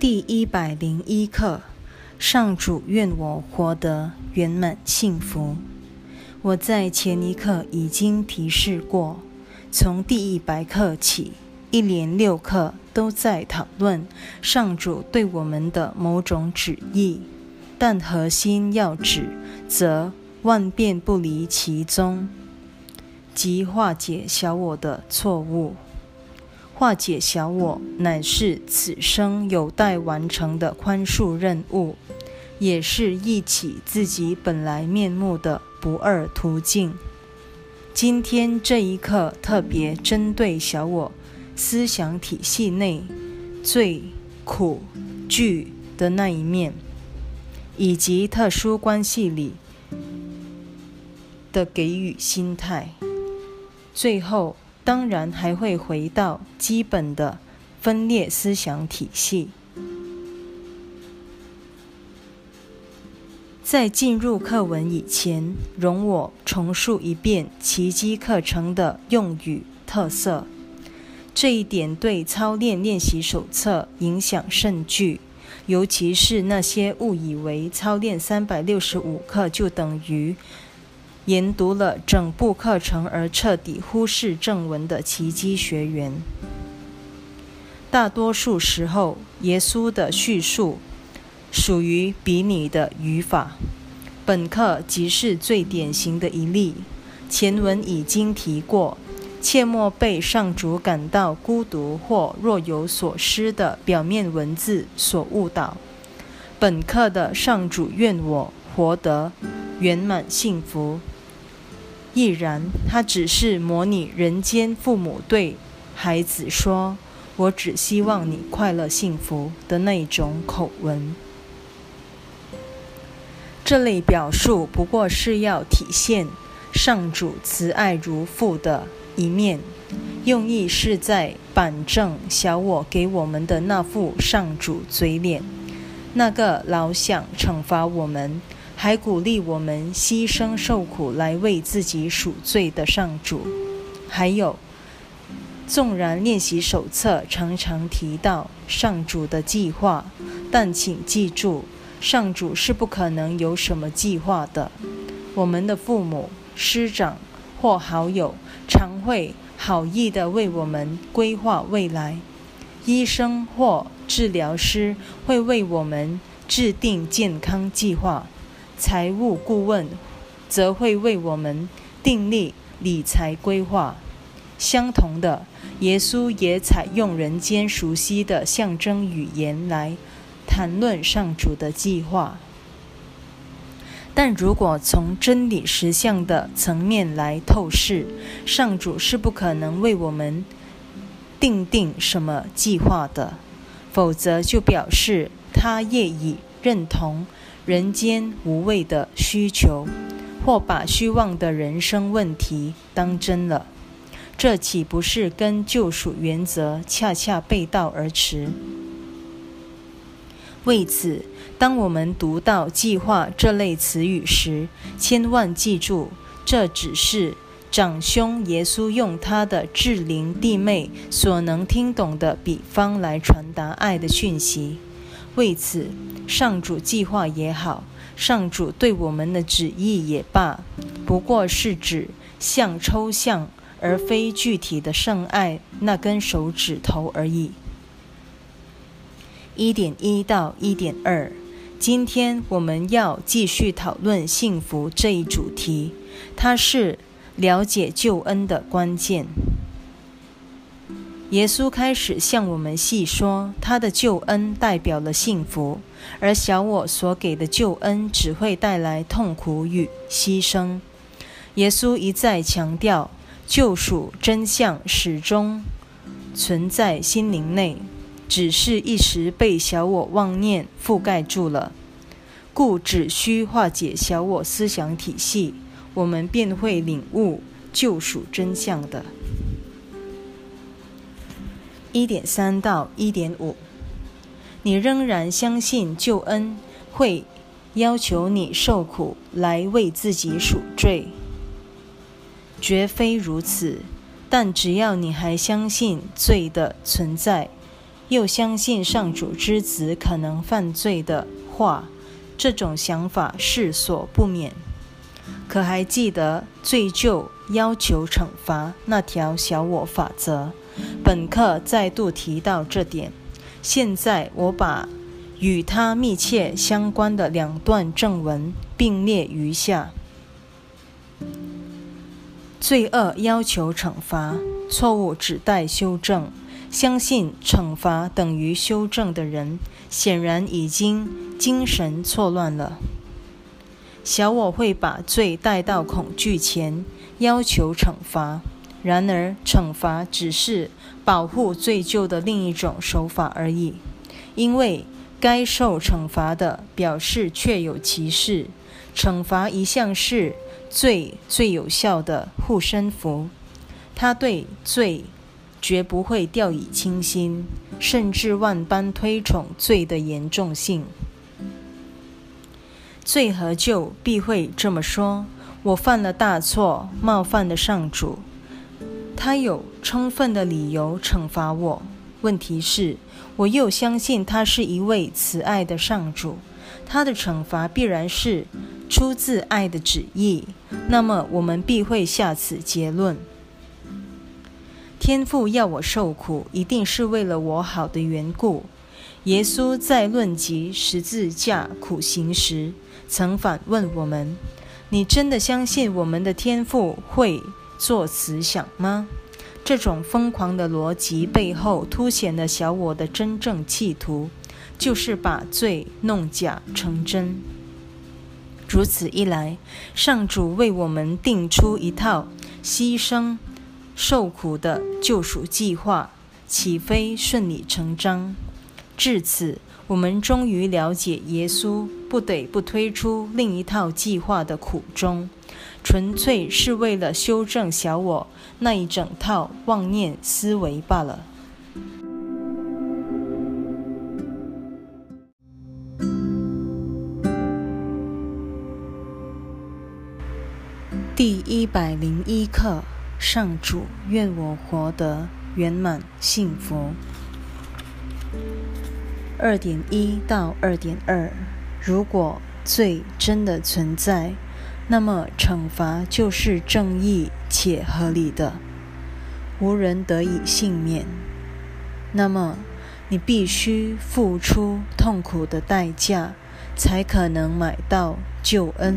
第一百零一课，上主愿我活得圆满幸福。我在前一课已经提示过，从第一百课起，一连六课都在讨论上主对我们的某种旨意，但核心要旨，则万变不离其宗，即化解小我的错误。化解小我，乃是此生有待完成的宽恕任务，也是忆起自己本来面目的不二途径。今天这一刻特别针对小我思想体系内最苦惧的那一面，以及特殊关系里的给予心态。最后。当然还会回到基本的分裂思想体系。在进入课文以前，容我重述一遍奇迹课程的用语特色。这一点对操练练习手册影响甚巨，尤其是那些误以为操练三百六十五课就等于。研读了整部课程而彻底忽视正文的奇迹学员，大多数时候，耶稣的叙述属于比拟的语法。本课即是最典型的一例。前文已经提过，切莫被上主感到孤独或若有所失的表面文字所误导。本课的上主愿我活得圆满幸福。亦然，他只是模拟人间父母对孩子说：“我只希望你快乐幸福”的那种口吻。这类表述不过是要体现上主慈爱如父的一面，用意是在板正小我给我们的那副上主嘴脸，那个老想惩罚我们。还鼓励我们牺牲受苦来为自己赎罪的上主。还有，纵然练习手册常常提到上主的计划，但请记住，上主是不可能有什么计划的。我们的父母、师长或好友常会好意地为我们规划未来，医生或治疗师会为我们制定健康计划。财务顾问则会为我们订立理财规划。相同的，耶稣也采用人间熟悉的象征语言来谈论上主的计划。但如果从真理实相的层面来透视，上主是不可能为我们定定什么计划的，否则就表示他业已认同。人间无谓的需求，或把虚妄的人生问题当真了，这岂不是跟救赎原则恰恰背道而驰？为此，当我们读到“计划”这类词语时，千万记住，这只是长兄耶稣用他的至灵弟妹所能听懂的比方来传达爱的讯息。为此，上主计划也好，上主对我们的旨意也罢，不过是指像抽象而非具体的圣爱那根手指头而已。一点一到一点二，今天我们要继续讨论幸福这一主题，它是了解救恩的关键。耶稣开始向我们细说，他的救恩代表了幸福，而小我所给的救恩只会带来痛苦与牺牲。耶稣一再强调，救赎真相始终存在心灵内，只是一时被小我妄念覆盖住了，故只需化解小我思想体系，我们便会领悟救赎真相的。一点三到一点五，你仍然相信救恩会要求你受苦来为自己赎罪？绝非如此。但只要你还相信罪的存在，又相信上主之子可能犯罪的话，这种想法是所不免。可还记得罪疚要求惩罚那条小我法则？本课再度提到这点。现在我把与它密切相关的两段正文并列于下：罪恶要求惩罚，错误指待修正。相信惩罚等于修正的人，显然已经精神错乱了。小我会把罪带到恐惧前，要求惩罚。然而，惩罚只是保护罪疚的另一种手法而已，因为该受惩罚的表示确有其事。惩罚一向是罪最有效的护身符，它对罪。绝不会掉以轻心，甚至万般推崇罪的严重性。罪和救必会这么说：“我犯了大错，冒犯了上主，他有充分的理由惩罚我。问题是，我又相信他是一位慈爱的上主，他的惩罚必然是出自爱的旨意。那么，我们必会下此结论。”天父要我受苦，一定是为了我好的缘故。耶稣在论及十字架苦行时，曾反问我们：“你真的相信我们的天父会做此想吗？”这种疯狂的逻辑背后，凸显了小我的真正企图，就是把罪弄假成真。如此一来，上主为我们定出一套牺牲。受苦的救赎计划岂非顺理成章？至此，我们终于了解耶稣不得不推出另一套计划的苦衷，纯粹是为了修正小我那一整套妄念思维罢了。第一百零一课。上主，愿我活得圆满幸福。二点一到二点二，如果罪真的存在，那么惩罚就是正义且合理的，无人得以幸免。那么，你必须付出痛苦的代价，才可能买到救恩。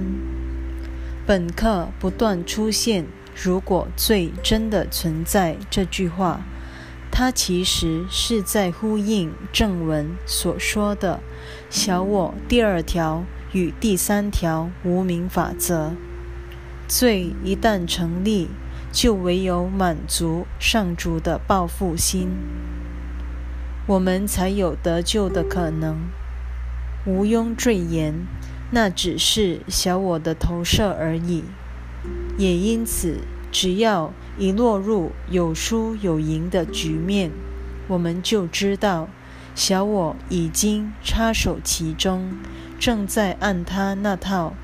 本课不断出现。如果罪真的存在，这句话，它其实是在呼应正文所说的“小我”第二条与第三条无名法则。罪一旦成立，就唯有满足上主的报复心，我们才有得救的可能。毋庸赘言，那只是小我的投射而已。也因此，只要一落入有输有赢的局面，我们就知道小我已经插手其中，正在按他那套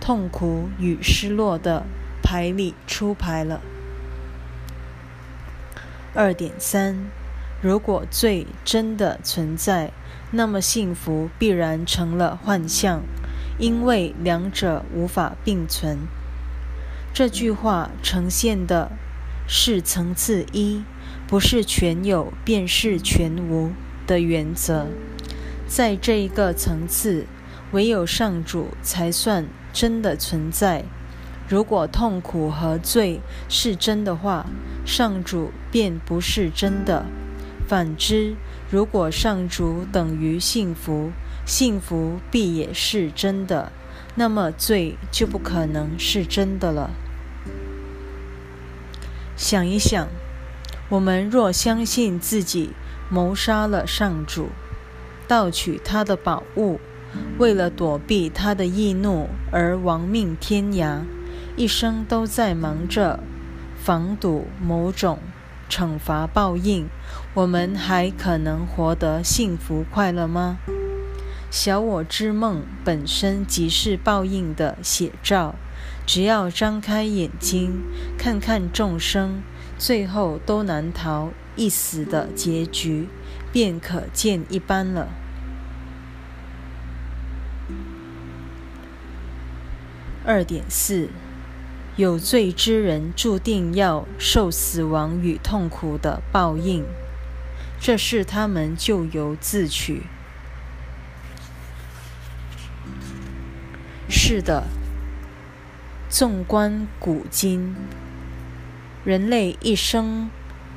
痛苦与失落的牌里出牌了。二点三，如果罪真的存在，那么幸福必然成了幻象，因为两者无法并存。这句话呈现的是层次一，不是全有便是全无的原则。在这一个层次，唯有上主才算真的存在。如果痛苦和罪是真的话，上主便不是真的；反之，如果上主等于幸福，幸福必也是真的，那么罪就不可能是真的了。想一想，我们若相信自己谋杀了上主，盗取他的宝物，为了躲避他的易怒而亡命天涯，一生都在忙着防堵某种惩罚报应，我们还可能活得幸福快乐吗？小我之梦本身即是报应的写照。只要张开眼睛，看看众生，最后都难逃一死的结局，便可见一斑了。二点四，有罪之人注定要受死亡与痛苦的报应，这是他们咎由自取。是的，纵观古今，人类一生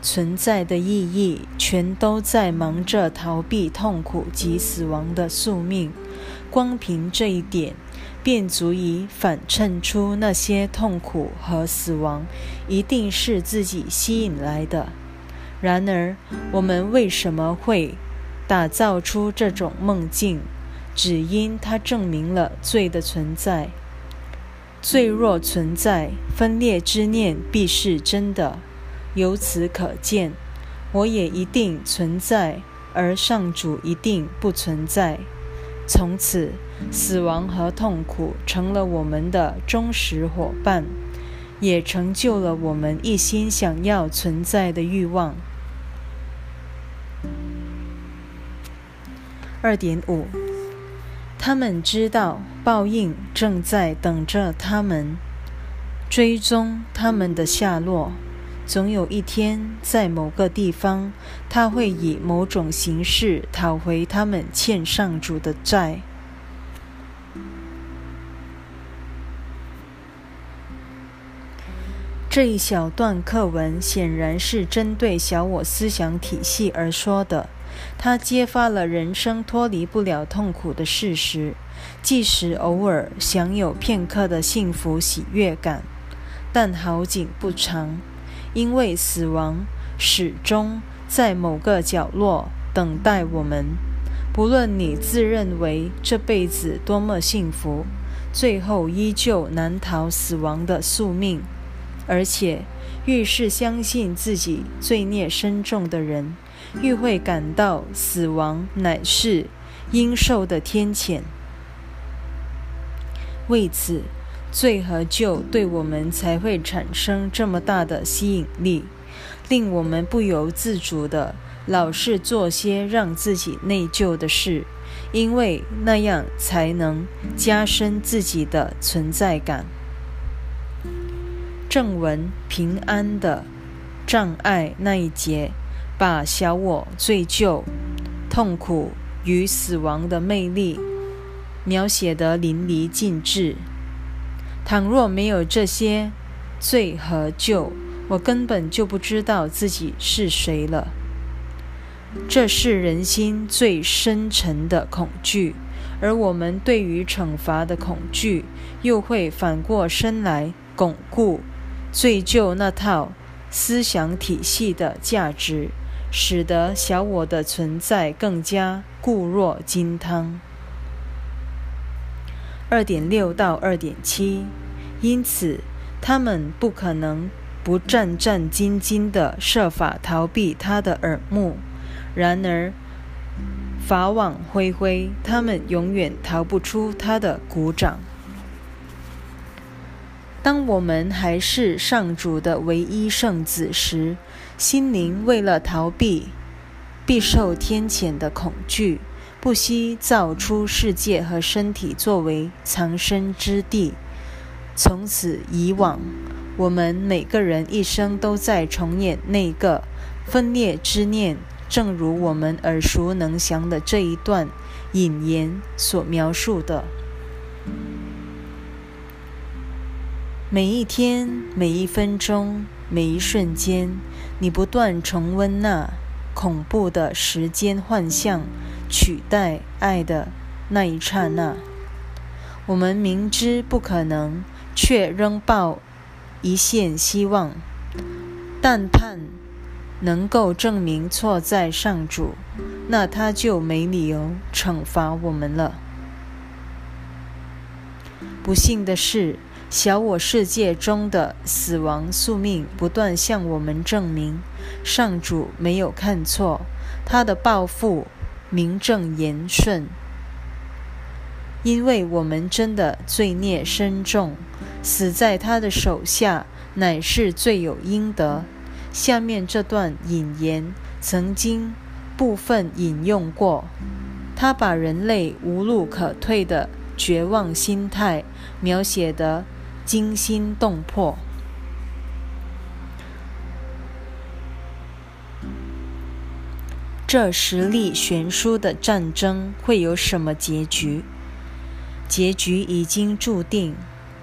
存在的意义，全都在忙着逃避痛苦及死亡的宿命。光凭这一点。便足以反衬出那些痛苦和死亡一定是自己吸引来的。然而，我们为什么会打造出这种梦境？只因它证明了罪的存在。罪若存在，分裂之念必是真的。由此可见，我也一定存在，而上主一定不存在。从此，死亡和痛苦成了我们的忠实伙伴，也成就了我们一心想要存在的欲望。二点五，他们知道报应正在等着他们，追踪他们的下落。总有一天，在某个地方，他会以某种形式讨回他们欠上主的债。这一小段课文显然是针对小我思想体系而说的，它揭发了人生脱离不了痛苦的事实，即使偶尔享有片刻的幸福喜悦感，但好景不长。因为死亡始终在某个角落等待我们，不论你自认为这辈子多么幸福，最后依旧难逃死亡的宿命。而且，越是相信自己罪孽深重的人，越会感到死亡乃是应受的天谴。为此。罪和救对我们才会产生这么大的吸引力，令我们不由自主的老是做些让自己内疚的事，因为那样才能加深自己的存在感。正文平安的障碍那一节，把小我罪疚、痛苦与死亡的魅力描写得淋漓尽致。倘若没有这些罪和救，我根本就不知道自己是谁了。这是人心最深沉的恐惧，而我们对于惩罚的恐惧，又会反过身来巩固罪疚那套思想体系的价值，使得小我的存在更加固若金汤。二点六到二点七，因此他们不可能不战战兢兢地设法逃避他的耳目。然而，法网恢恢，他们永远逃不出他的鼓掌。当我们还是上主的唯一圣子时，心灵为了逃避必受天谴的恐惧。不惜造出世界和身体作为藏身之地。从此以往，我们每个人一生都在重演那个分裂之念，正如我们耳熟能详的这一段引言所描述的。每一天、每一分钟、每一瞬间，你不断重温那恐怖的时间幻象。取代爱的那一刹那，我们明知不可能，却仍抱一线希望，但盼能够证明错在上主，那他就没理由惩罚我们了。不幸的是，小我世界中的死亡宿命不断向我们证明，上主没有看错，他的报复。名正言顺，因为我们真的罪孽深重，死在他的手下乃是罪有应得。下面这段引言曾经部分引用过，他把人类无路可退的绝望心态描写得惊心动魄。这实力悬殊的战争会有什么结局？结局已经注定，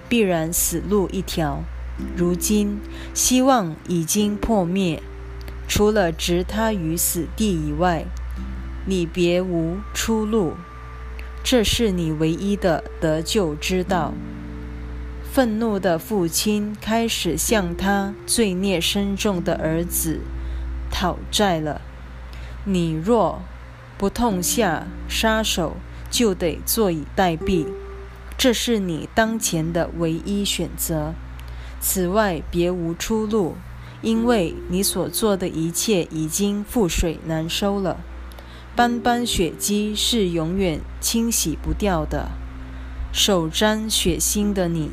必然死路一条。如今，希望已经破灭，除了置他于死地以外，你别无出路。这是你唯一的得救之道。愤怒的父亲开始向他罪孽深重的儿子讨债了。你若不痛下杀手，就得坐以待毙。这是你当前的唯一选择，此外别无出路，因为你所做的一切已经覆水难收了。斑斑血迹是永远清洗不掉的。手沾血腥的你，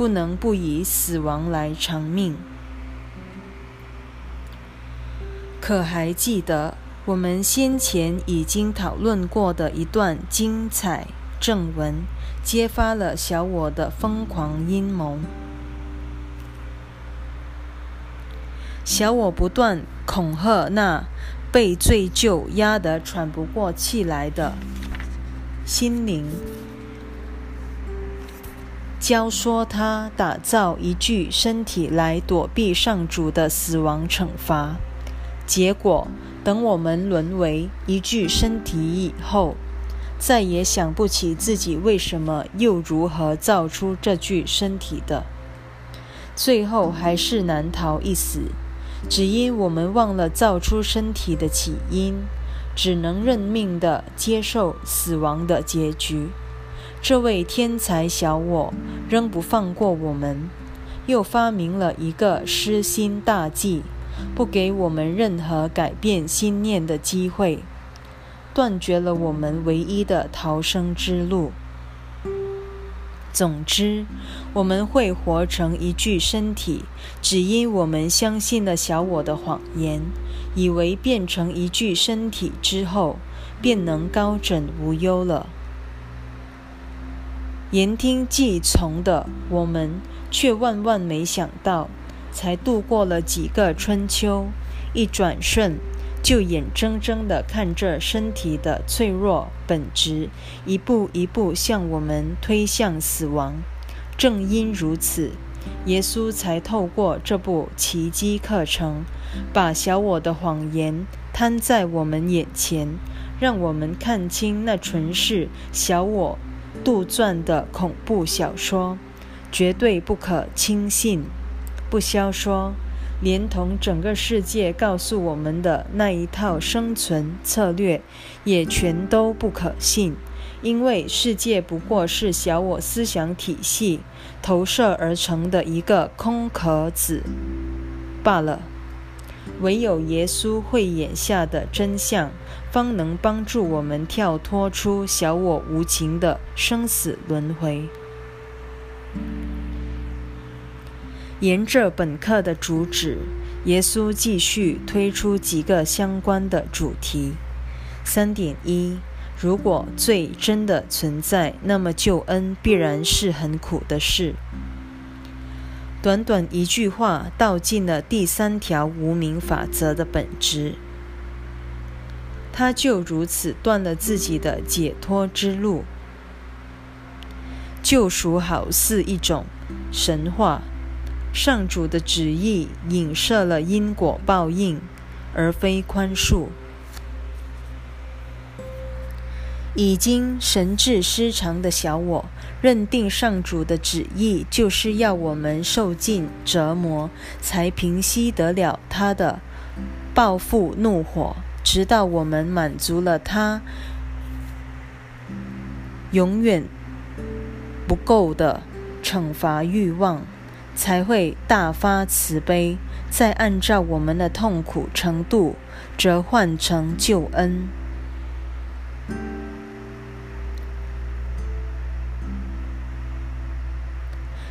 不能不以死亡来偿命。可还记得？我们先前已经讨论过的一段精彩正文，揭发了小我的疯狂阴谋。小我不断恐吓那被罪疚压得喘不过气来的心灵，教唆他打造一具身体来躲避上主的死亡惩罚。结果。等我们沦为一具身体以后，再也想不起自己为什么又如何造出这具身体的，最后还是难逃一死，只因我们忘了造出身体的起因，只能认命地接受死亡的结局。这位天才小我仍不放过我们，又发明了一个失心大计。不给我们任何改变心念的机会，断绝了我们唯一的逃生之路。总之，我们会活成一具身体，只因我们相信了小我的谎言，以为变成一具身体之后，便能高枕无忧了。言听计从的我们，却万万没想到。才度过了几个春秋，一转瞬，就眼睁睁地看着身体的脆弱本质一步一步向我们推向死亡。正因如此，耶稣才透过这部奇迹课程，把小我的谎言摊在我们眼前，让我们看清那纯是小我杜撰的恐怖小说，绝对不可轻信。不消说，连同整个世界告诉我们的那一套生存策略，也全都不可信，因为世界不过是小我思想体系投射而成的一个空壳子罢了。唯有耶稣会眼下的真相，方能帮助我们跳脱出小我无情的生死轮回。沿着本课的主旨，耶稣继续推出几个相关的主题。三点一：如果罪真的存在，那么救恩必然是很苦的事。短短一句话，道尽了第三条无名法则的本质。他就如此断了自己的解脱之路。救赎好似一种神话。上主的旨意影射了因果报应，而非宽恕。已经神志失常的小我，认定上主的旨意就是要我们受尽折磨，才平息得了他的报复怒火，直到我们满足了他永远不够的惩罚欲望。才会大发慈悲，再按照我们的痛苦程度折换成救恩。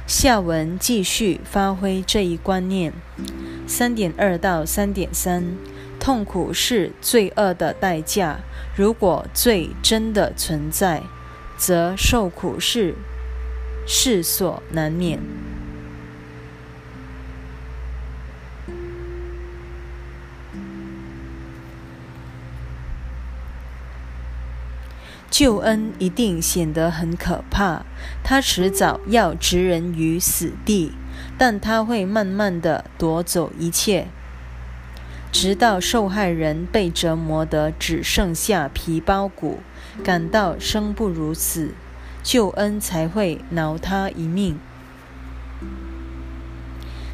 下文继续发挥这一观念。三点二到三点三，痛苦是罪恶的代价。如果罪真的存在，则受苦是世所难免。救恩一定显得很可怕，他迟早要置人于死地，但他会慢慢的夺走一切，直到受害人被折磨得只剩下皮包骨，感到生不如死，救恩才会饶他一命。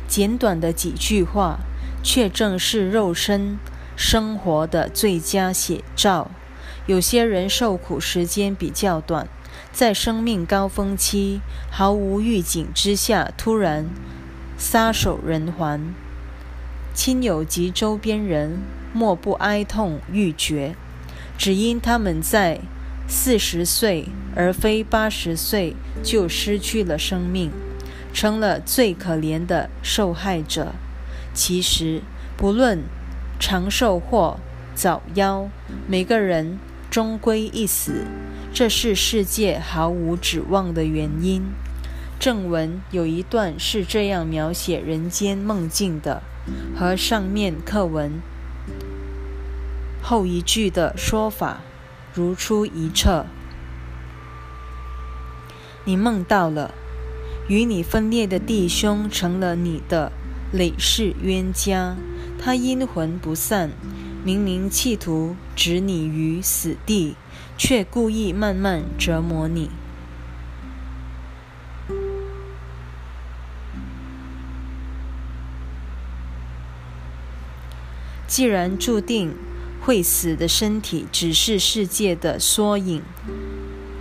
简短的几句话，却正是肉身生活的最佳写照。有些人受苦时间比较短，在生命高峰期毫无预警之下突然撒手人寰，亲友及周边人莫不哀痛欲绝，只因他们在四十岁而非八十岁就失去了生命，成了最可怜的受害者。其实，不论长寿或早夭，每个人。终归一死，这是世界毫无指望的原因。正文有一段是这样描写人间梦境的，和上面课文后一句的说法如出一辙。你梦到了，与你分裂的弟兄成了你的累世冤家，他阴魂不散。明明企图置你于死地，却故意慢慢折磨你。既然注定会死的身体只是世界的缩影，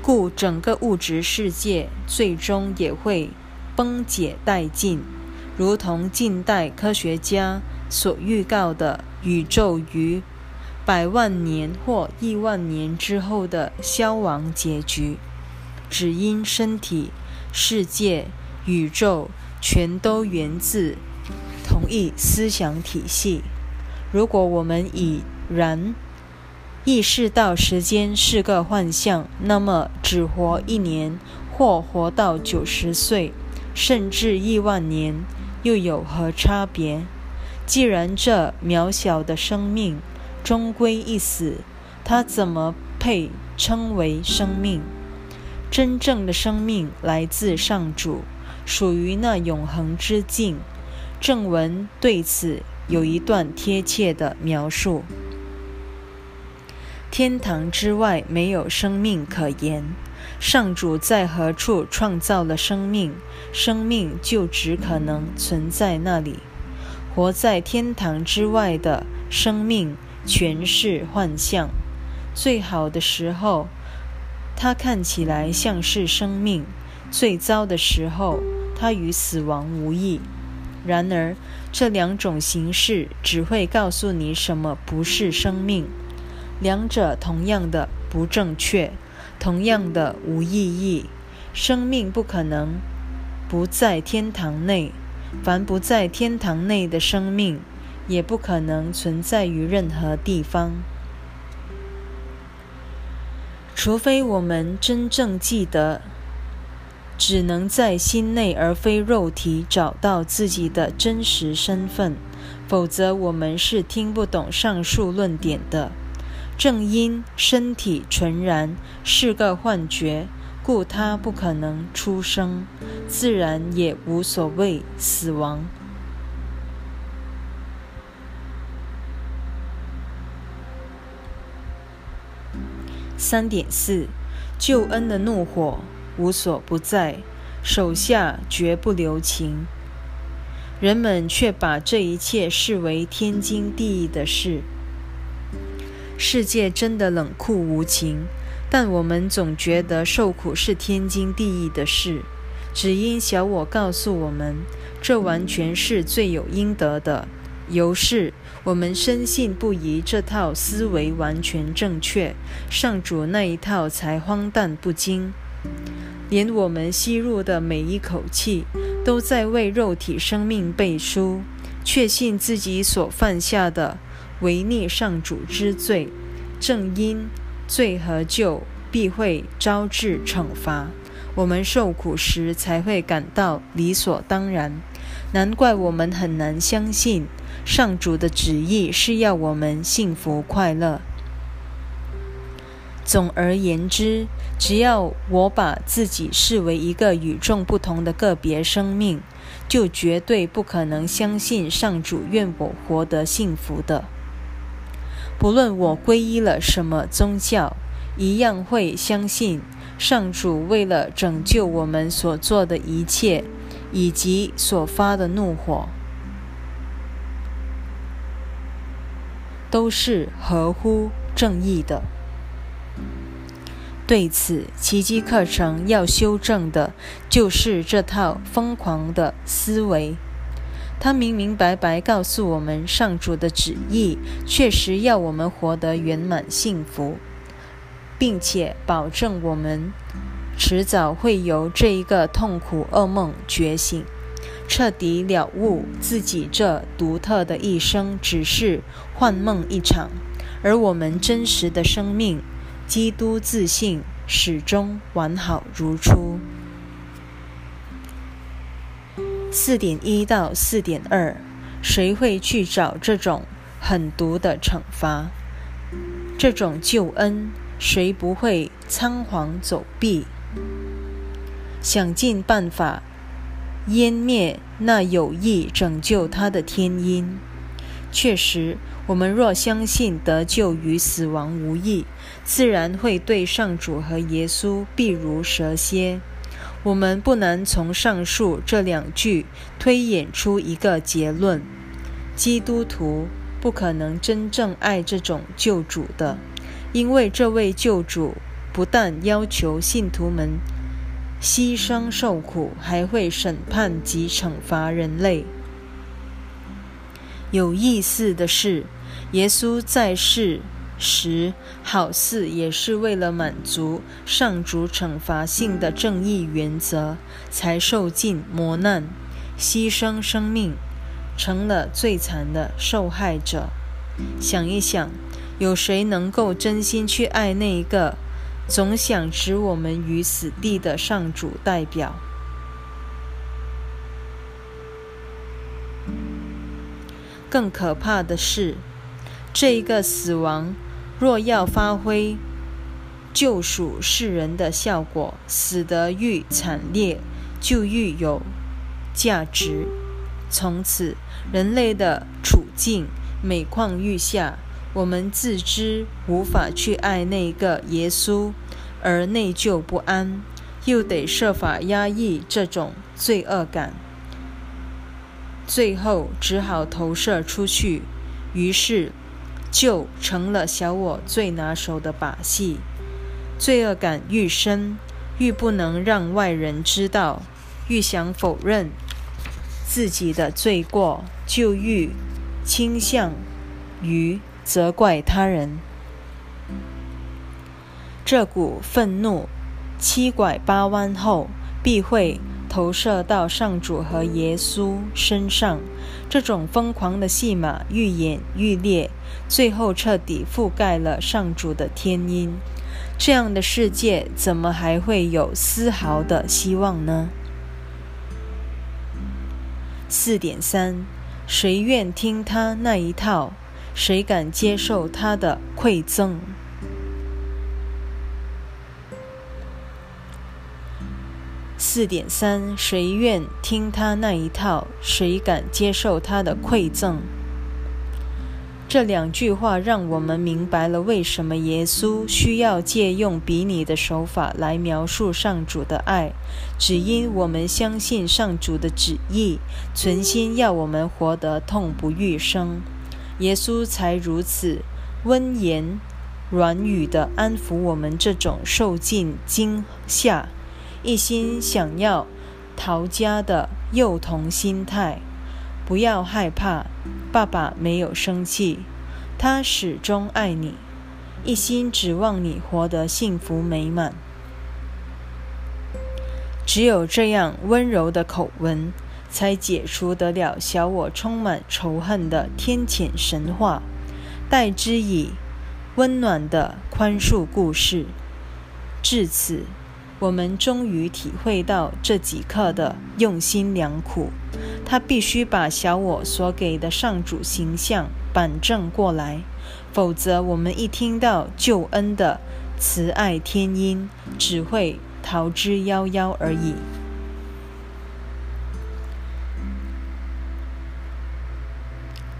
故整个物质世界最终也会崩解殆尽，如同近代科学家所预告的。宇宙于百万年或亿万年之后的消亡结局，只因身体、世界、宇宙全都源自同一思想体系。如果我们已然意识到时间是个幻象，那么只活一年或活到九十岁，甚至亿万年，又有何差别？既然这渺小的生命终归一死，它怎么配称为生命？真正的生命来自上主，属于那永恒之境。正文对此有一段贴切的描述：天堂之外没有生命可言。上主在何处创造了生命，生命就只可能存在那里。活在天堂之外的生命全是幻象。最好的时候，它看起来像是生命；最糟的时候，它与死亡无异。然而，这两种形式只会告诉你什么不是生命。两者同样的不正确，同样的无意义。生命不可能不在天堂内。凡不在天堂内的生命，也不可能存在于任何地方，除非我们真正记得，只能在心内而非肉体找到自己的真实身份，否则我们是听不懂上述论点的。正因身体纯然是个幻觉。故他不可能出生，自然也无所谓死亡。三点四，救恩的怒火无所不在，手下绝不留情。人们却把这一切视为天经地义的事。世界真的冷酷无情。但我们总觉得受苦是天经地义的事，只因小我告诉我们，这完全是罪有应得的。由是，我们深信不疑，这套思维完全正确。上主那一套才荒诞不经。连我们吸入的每一口气，都在为肉体生命背书，确信自己所犯下的违逆上主之罪。正因罪和救必会招致惩罚，我们受苦时才会感到理所当然。难怪我们很难相信上主的旨意是要我们幸福快乐。总而言之，只要我把自己视为一个与众不同的个别生命，就绝对不可能相信上主愿我活得幸福的。不论我皈依了什么宗教，一样会相信上主为了拯救我们所做的一切，以及所发的怒火，都是合乎正义的。对此，奇迹课程要修正的就是这套疯狂的思维。他明明白白告诉我们，上主的旨意确实要我们活得圆满幸福，并且保证我们迟早会由这一个痛苦噩梦觉醒，彻底了悟自己这独特的一生只是幻梦一场，而我们真实的生命。基督自信始终完好如初。四点一到四点二，谁会去找这种狠毒的惩罚？这种救恩，谁不会仓皇走避？想尽办法湮灭那有意拯救他的天音。确实。我们若相信得救与死亡无异，自然会对上主和耶稣避如蛇蝎。我们不难从上述这两句推演出一个结论：基督徒不可能真正爱这种救主的，因为这位救主不但要求信徒们牺牲受苦，还会审判及惩罚人类。有意思的是，耶稣在世时，好似也是为了满足上主惩罚性的正义原则，才受尽磨难、牺牲生命，成了最惨的受害者。想一想，有谁能够真心去爱那一个总想置我们于死地的上主代表？更可怕的是，这一个死亡若要发挥救赎世人的效果，死得愈惨烈，就愈有价值。从此，人类的处境每况愈下。我们自知无法去爱那个耶稣，而内疚不安，又得设法压抑这种罪恶感。最后只好投射出去，于是就成了小我最拿手的把戏。罪恶感愈深，愈不能让外人知道；愈想否认自己的罪过，就愈倾向于责怪他人。这股愤怒七拐八弯后，必会。投射到上主和耶稣身上，这种疯狂的戏码愈演愈烈，最后彻底覆盖了上主的天音。这样的世界怎么还会有丝毫的希望呢？四点三，谁愿听他那一套？谁敢接受他的馈赠？四点三，谁愿听他那一套？谁敢接受他的馈赠？这两句话让我们明白了为什么耶稣需要借用比拟的手法来描述上主的爱，只因我们相信上主的旨意，存心要我们活得痛不欲生，耶稣才如此温言软语地安抚我们这种受尽惊吓。一心想要逃家的幼童心态，不要害怕，爸爸没有生气，他始终爱你，一心指望你活得幸福美满。只有这样温柔的口吻，才解除得了小我充满仇恨的天谴神话，代之以温暖的宽恕故事。至此，我们终于体会到这几刻的用心良苦。他必须把小我所给的上主形象板正过来，否则我们一听到救恩的慈爱天音，只会逃之夭夭而已。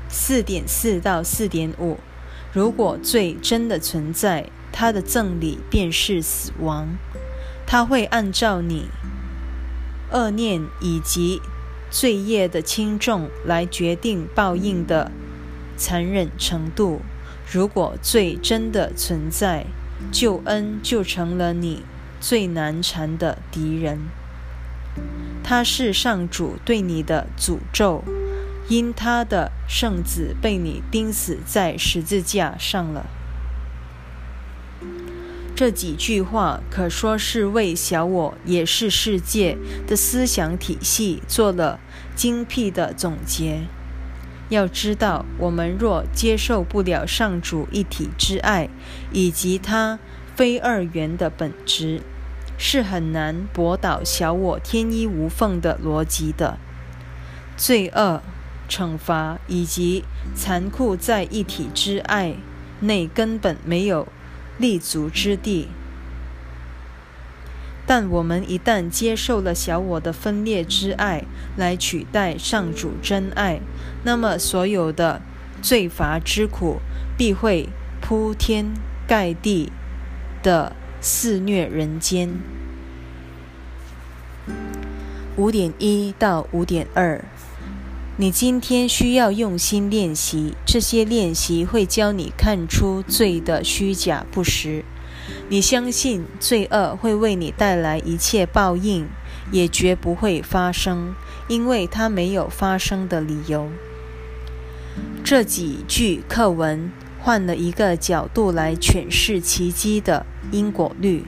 四点四到四点五，如果罪真的存在，它的赠礼便是死亡。他会按照你恶念以及罪业的轻重来决定报应的残忍程度。如果罪真的存在，救恩就成了你最难缠的敌人。他是上主对你的诅咒，因他的圣子被你钉死在十字架上了。这几句话可说是为小我也是世界的思想体系做了精辟的总结。要知道，我们若接受不了上主一体之爱以及他非二元的本质，是很难驳倒小我天衣无缝的逻辑的。罪恶、惩罚以及残酷在一体之爱内根本没有。立足之地，但我们一旦接受了小我的分裂之爱来取代上主真爱，那么所有的罪罚之苦必会铺天盖地的肆虐人间。五点一到五点二。你今天需要用心练习，这些练习会教你看出罪的虚假不实。你相信罪恶会为你带来一切报应，也绝不会发生，因为它没有发生的理由。这几句课文换了一个角度来诠释奇迹的因果律，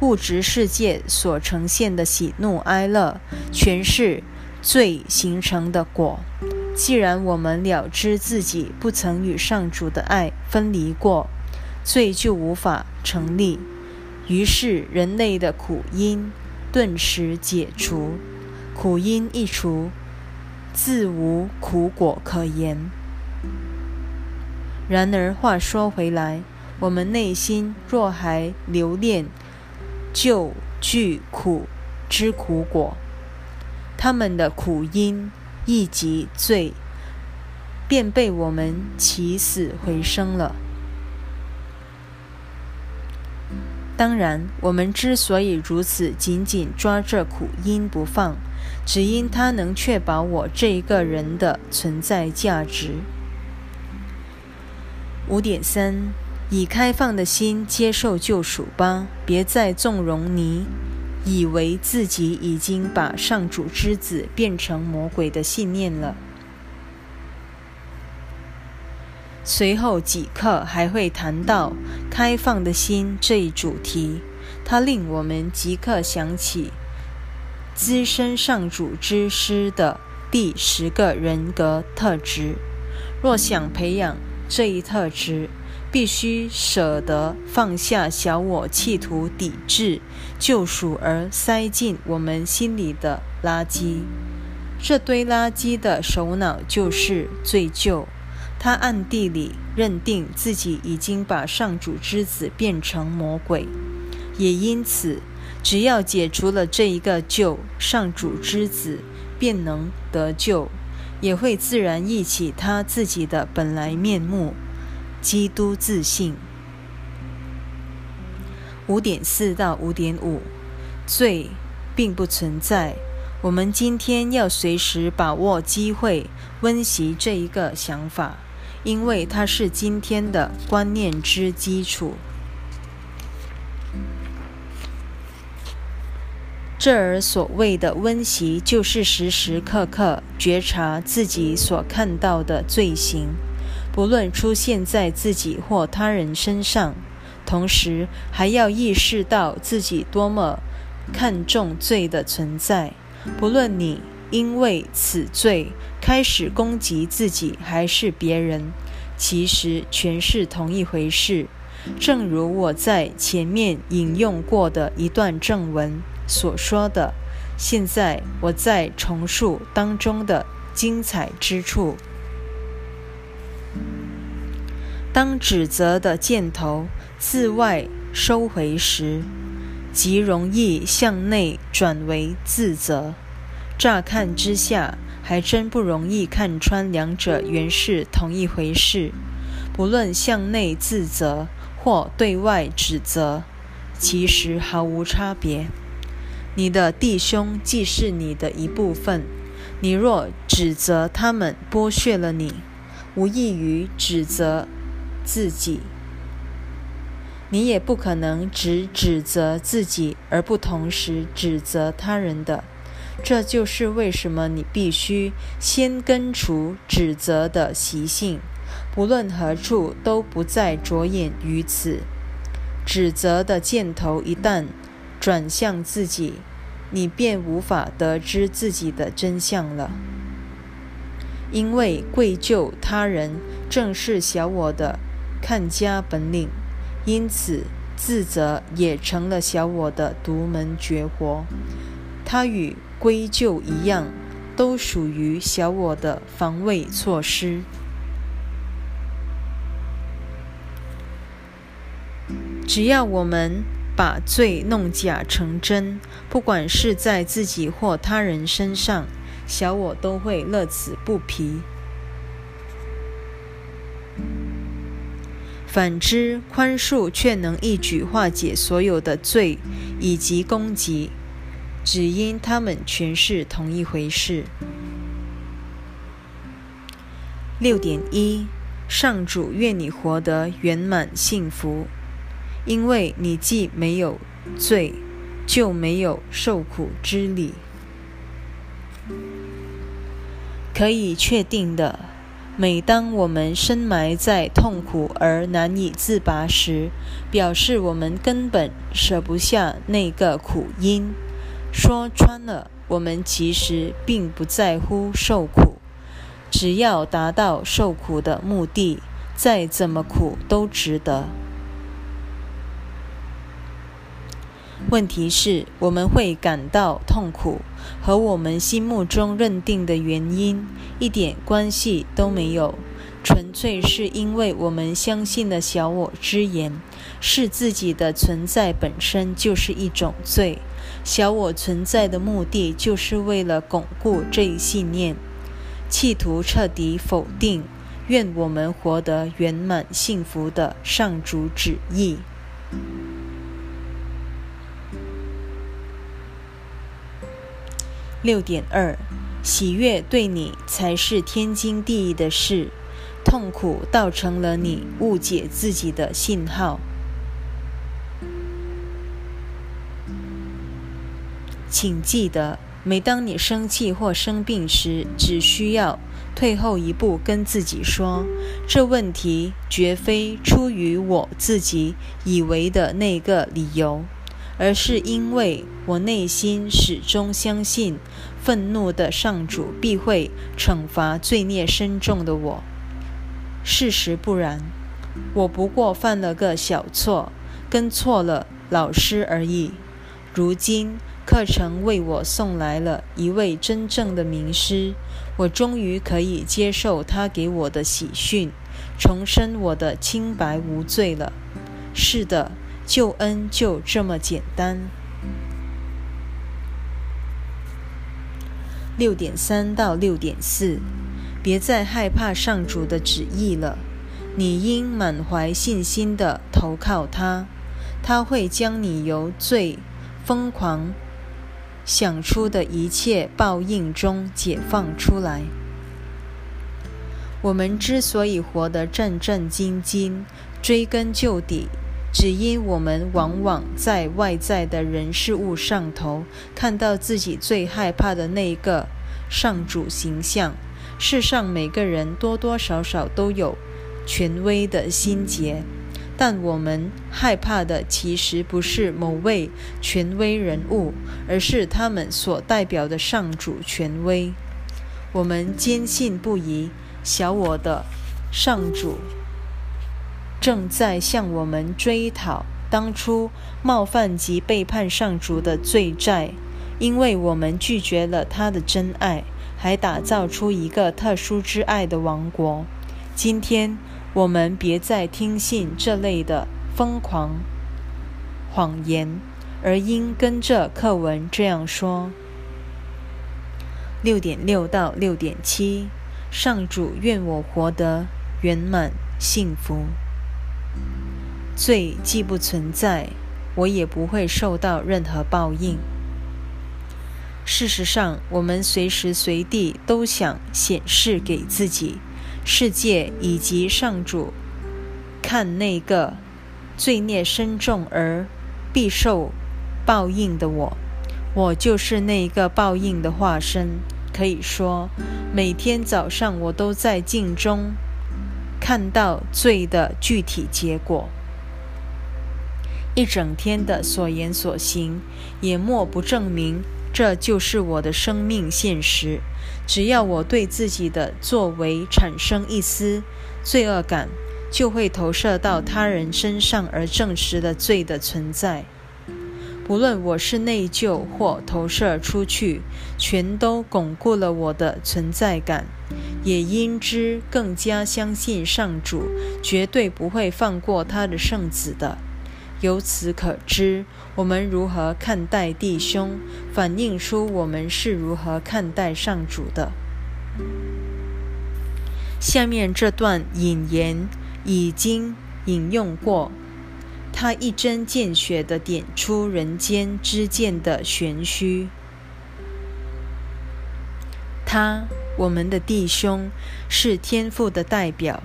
物质世界所呈现的喜怒哀乐，全是。罪形成的果，既然我们了知自己不曾与上主的爱分离过，罪就无法成立。于是，人类的苦因顿时解除，苦因一除，自无苦果可言。然而，话说回来，我们内心若还留恋旧具苦之苦果，他们的苦因以及罪，便被我们起死回生了。当然，我们之所以如此紧紧抓着苦因不放，只因它能确保我这一个人的存在价值。五点三，以开放的心接受救赎吧，别再纵容你。以为自己已经把上主之子变成魔鬼的信念了。随后几课还会谈到开放的心这一主题，它令我们即刻想起资深上主之师的第十个人格特质。若想培养这一特质，必须舍得放下小我，企图抵制救赎而塞进我们心里的垃圾。这堆垃圾的首脑就是罪疚，他暗地里认定自己已经把上主之子变成魔鬼，也因此，只要解除了这一个救，上主之子便能得救，也会自然忆起他自己的本来面目。基督自信。五点四到五点五，罪并不存在。我们今天要随时把握机会温习这一个想法，因为它是今天的观念之基础。这儿所谓的温习，就是时时刻刻觉察自己所看到的罪行。不论出现在自己或他人身上，同时还要意识到自己多么看重罪的存在，不论你因为此罪开始攻击自己还是别人，其实全是同一回事。正如我在前面引用过的一段正文所说的，现在我在重述当中的精彩之处。当指责的箭头自外收回时，极容易向内转为自责。乍看之下，还真不容易看穿两者原是同一回事。不论向内自责。或对外指责，其实毫无差别。你的弟兄既是你的一部分，你若指责他们剥削了你，无异于指责自己。你也不可能只指责自己而不同时指责他人的。这就是为什么你必须先根除指责的习性。不论何处，都不再着眼于此。指责的箭头一旦转向自己，你便无法得知自己的真相了。因为归咎他人正是小我的看家本领，因此自责也成了小我的独门绝活。它与归咎一样，都属于小我的防卫措施。只要我们把罪弄假成真，不管是在自己或他人身上，小我都会乐此不疲。反之，宽恕却能一举化解所有的罪以及攻击，只因他们全是同一回事。六点一，上主愿你活得圆满幸福。因为你既没有罪，就没有受苦之理。可以确定的，每当我们深埋在痛苦而难以自拔时，表示我们根本舍不下那个苦因。说穿了，我们其实并不在乎受苦，只要达到受苦的目的，再怎么苦都值得。问题是，我们会感到痛苦，和我们心目中认定的原因一点关系都没有，纯粹是因为我们相信了小我之言，是自己的存在本身就是一种罪。小我存在的目的就是为了巩固这一信念，企图彻底否定愿我们活得圆满幸福的上主旨意。六点二，喜悦对你才是天经地义的事，痛苦倒成了你误解自己的信号。请记得，每当你生气或生病时，只需要退后一步，跟自己说：“这问题绝非出于我自己以为的那个理由。”而是因为我内心始终相信，愤怒的上主必会惩罚罪孽深重的我。事实不然，我不过犯了个小错，跟错了老师而已。如今课程为我送来了一位真正的名师，我终于可以接受他给我的喜讯，重申我的清白无罪了。是的。救恩就这么简单。六点三到六点四，别再害怕上主的旨意了。你应满怀信心的投靠他，他会将你由最疯狂想出的一切报应中解放出来。我们之所以活得战战兢兢，追根究底。只因我们往往在外在的人事物上头看到自己最害怕的那个上主形象。世上每个人多多少少都有权威的心结，但我们害怕的其实不是某位权威人物，而是他们所代表的上主权威。我们坚信不疑，小我的上主正在向我们追讨当初冒犯及背叛上主的罪债，因为我们拒绝了他的真爱，还打造出一个特殊之爱的王国。今天。我们别再听信这类的疯狂谎言，而应跟着课文这样说：六点六到六点七，上主愿我活得圆满幸福。罪既不存在，我也不会受到任何报应。事实上，我们随时随地都想显示给自己。世界以及上主看那个罪孽深重而必受报应的我，我就是那一个报应的化身。可以说，每天早上我都在镜中看到罪的具体结果。一整天的所言所行，也莫不证明这就是我的生命现实。只要我对自己的作为产生一丝罪恶感，就会投射到他人身上，而证实了罪的存在。不论我是内疚或投射出去，全都巩固了我的存在感，也因之更加相信上主绝对不会放过他的圣子的。由此可知，我们如何看待弟兄，反映出我们是如何看待上主的。下面这段引言已经引用过，他一针见血地点出人间之间的玄虚。他，我们的弟兄，是天父的代表。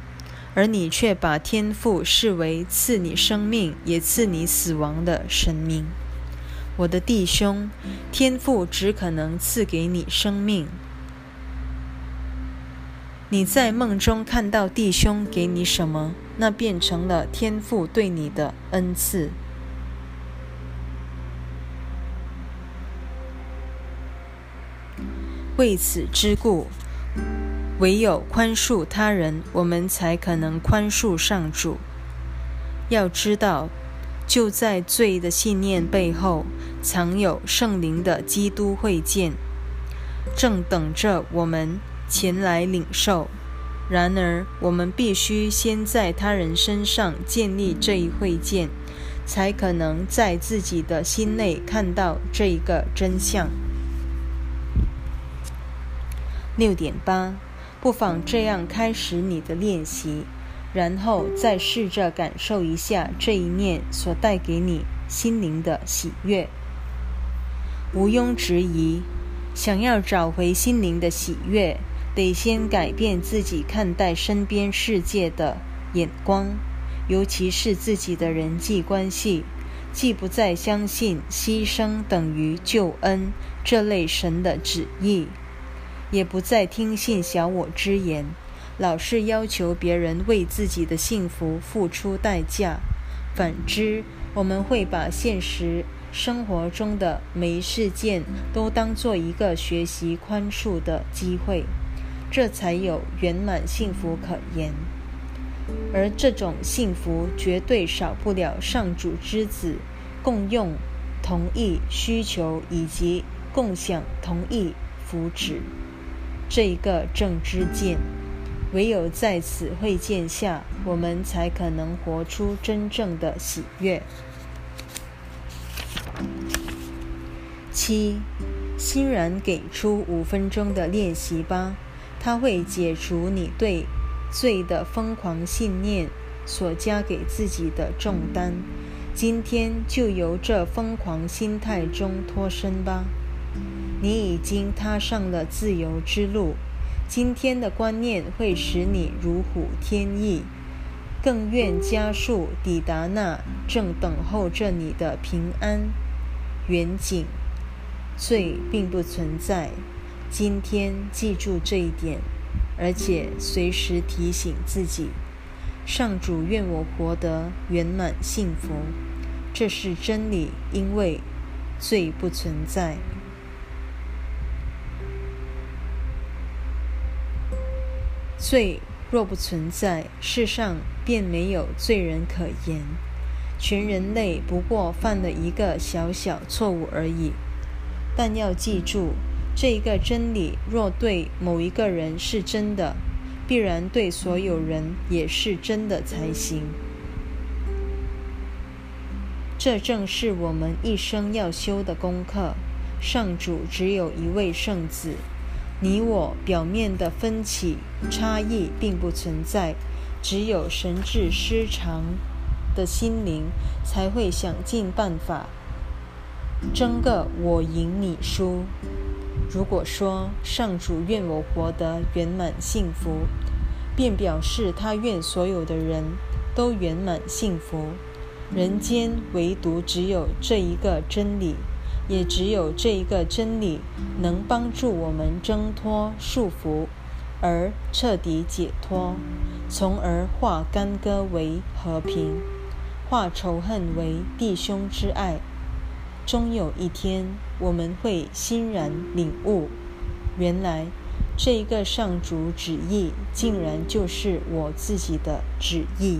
而你却把天赋视为赐你生命也赐你死亡的神明，我的弟兄，天赋只可能赐给你生命。你在梦中看到弟兄给你什么，那变成了天赋对你的恩赐。为此之故。唯有宽恕他人，我们才可能宽恕上主。要知道，就在罪的信念背后，藏有圣灵的基督会见，正等着我们前来领受。然而，我们必须先在他人身上建立这一会见，才可能在自己的心内看到这一个真相。六点八。不妨这样开始你的练习，然后再试着感受一下这一念所带给你心灵的喜悦。毋庸置疑，想要找回心灵的喜悦，得先改变自己看待身边世界的眼光，尤其是自己的人际关系。既不再相信牺牲等于救恩这类神的旨意。也不再听信小我之言，老是要求别人为自己的幸福付出代价。反之，我们会把现实生活中的每一事件都当做一个学习宽恕的机会，这才有圆满幸福可言。而这种幸福绝对少不了上主之子共用同意需求以及共享同一福祉。这一个正知见，唯有在此会见下，我们才可能活出真正的喜悦。七，欣然给出五分钟的练习吧，它会解除你对罪的疯狂信念所加给自己的重担。今天就由这疯狂心态中脱身吧。你已经踏上了自由之路。今天的观念会使你如虎添翼，更愿加速抵达那正等候着你的平安远景。罪并不存在。今天记住这一点，而且随时提醒自己：上主愿我活得圆满幸福，这是真理，因为罪不存在。罪若不存在，世上便没有罪人可言。全人类不过犯了一个小小错误而已。但要记住，这一个真理若对某一个人是真的，必然对所有人也是真的才行。这正是我们一生要修的功课。上主只有一位圣子。你我表面的分歧差异并不存在，只有神智失常的心灵才会想尽办法争个我赢你输。如果说上主愿我活得圆满幸福，便表示他愿所有的人都圆满幸福。人间唯独只有这一个真理。也只有这一个真理能帮助我们挣脱束缚，而彻底解脱，从而化干戈为和平，化仇恨为弟兄之爱。终有一天，我们会欣然领悟，原来这一个上主旨意，竟然就是我自己的旨意。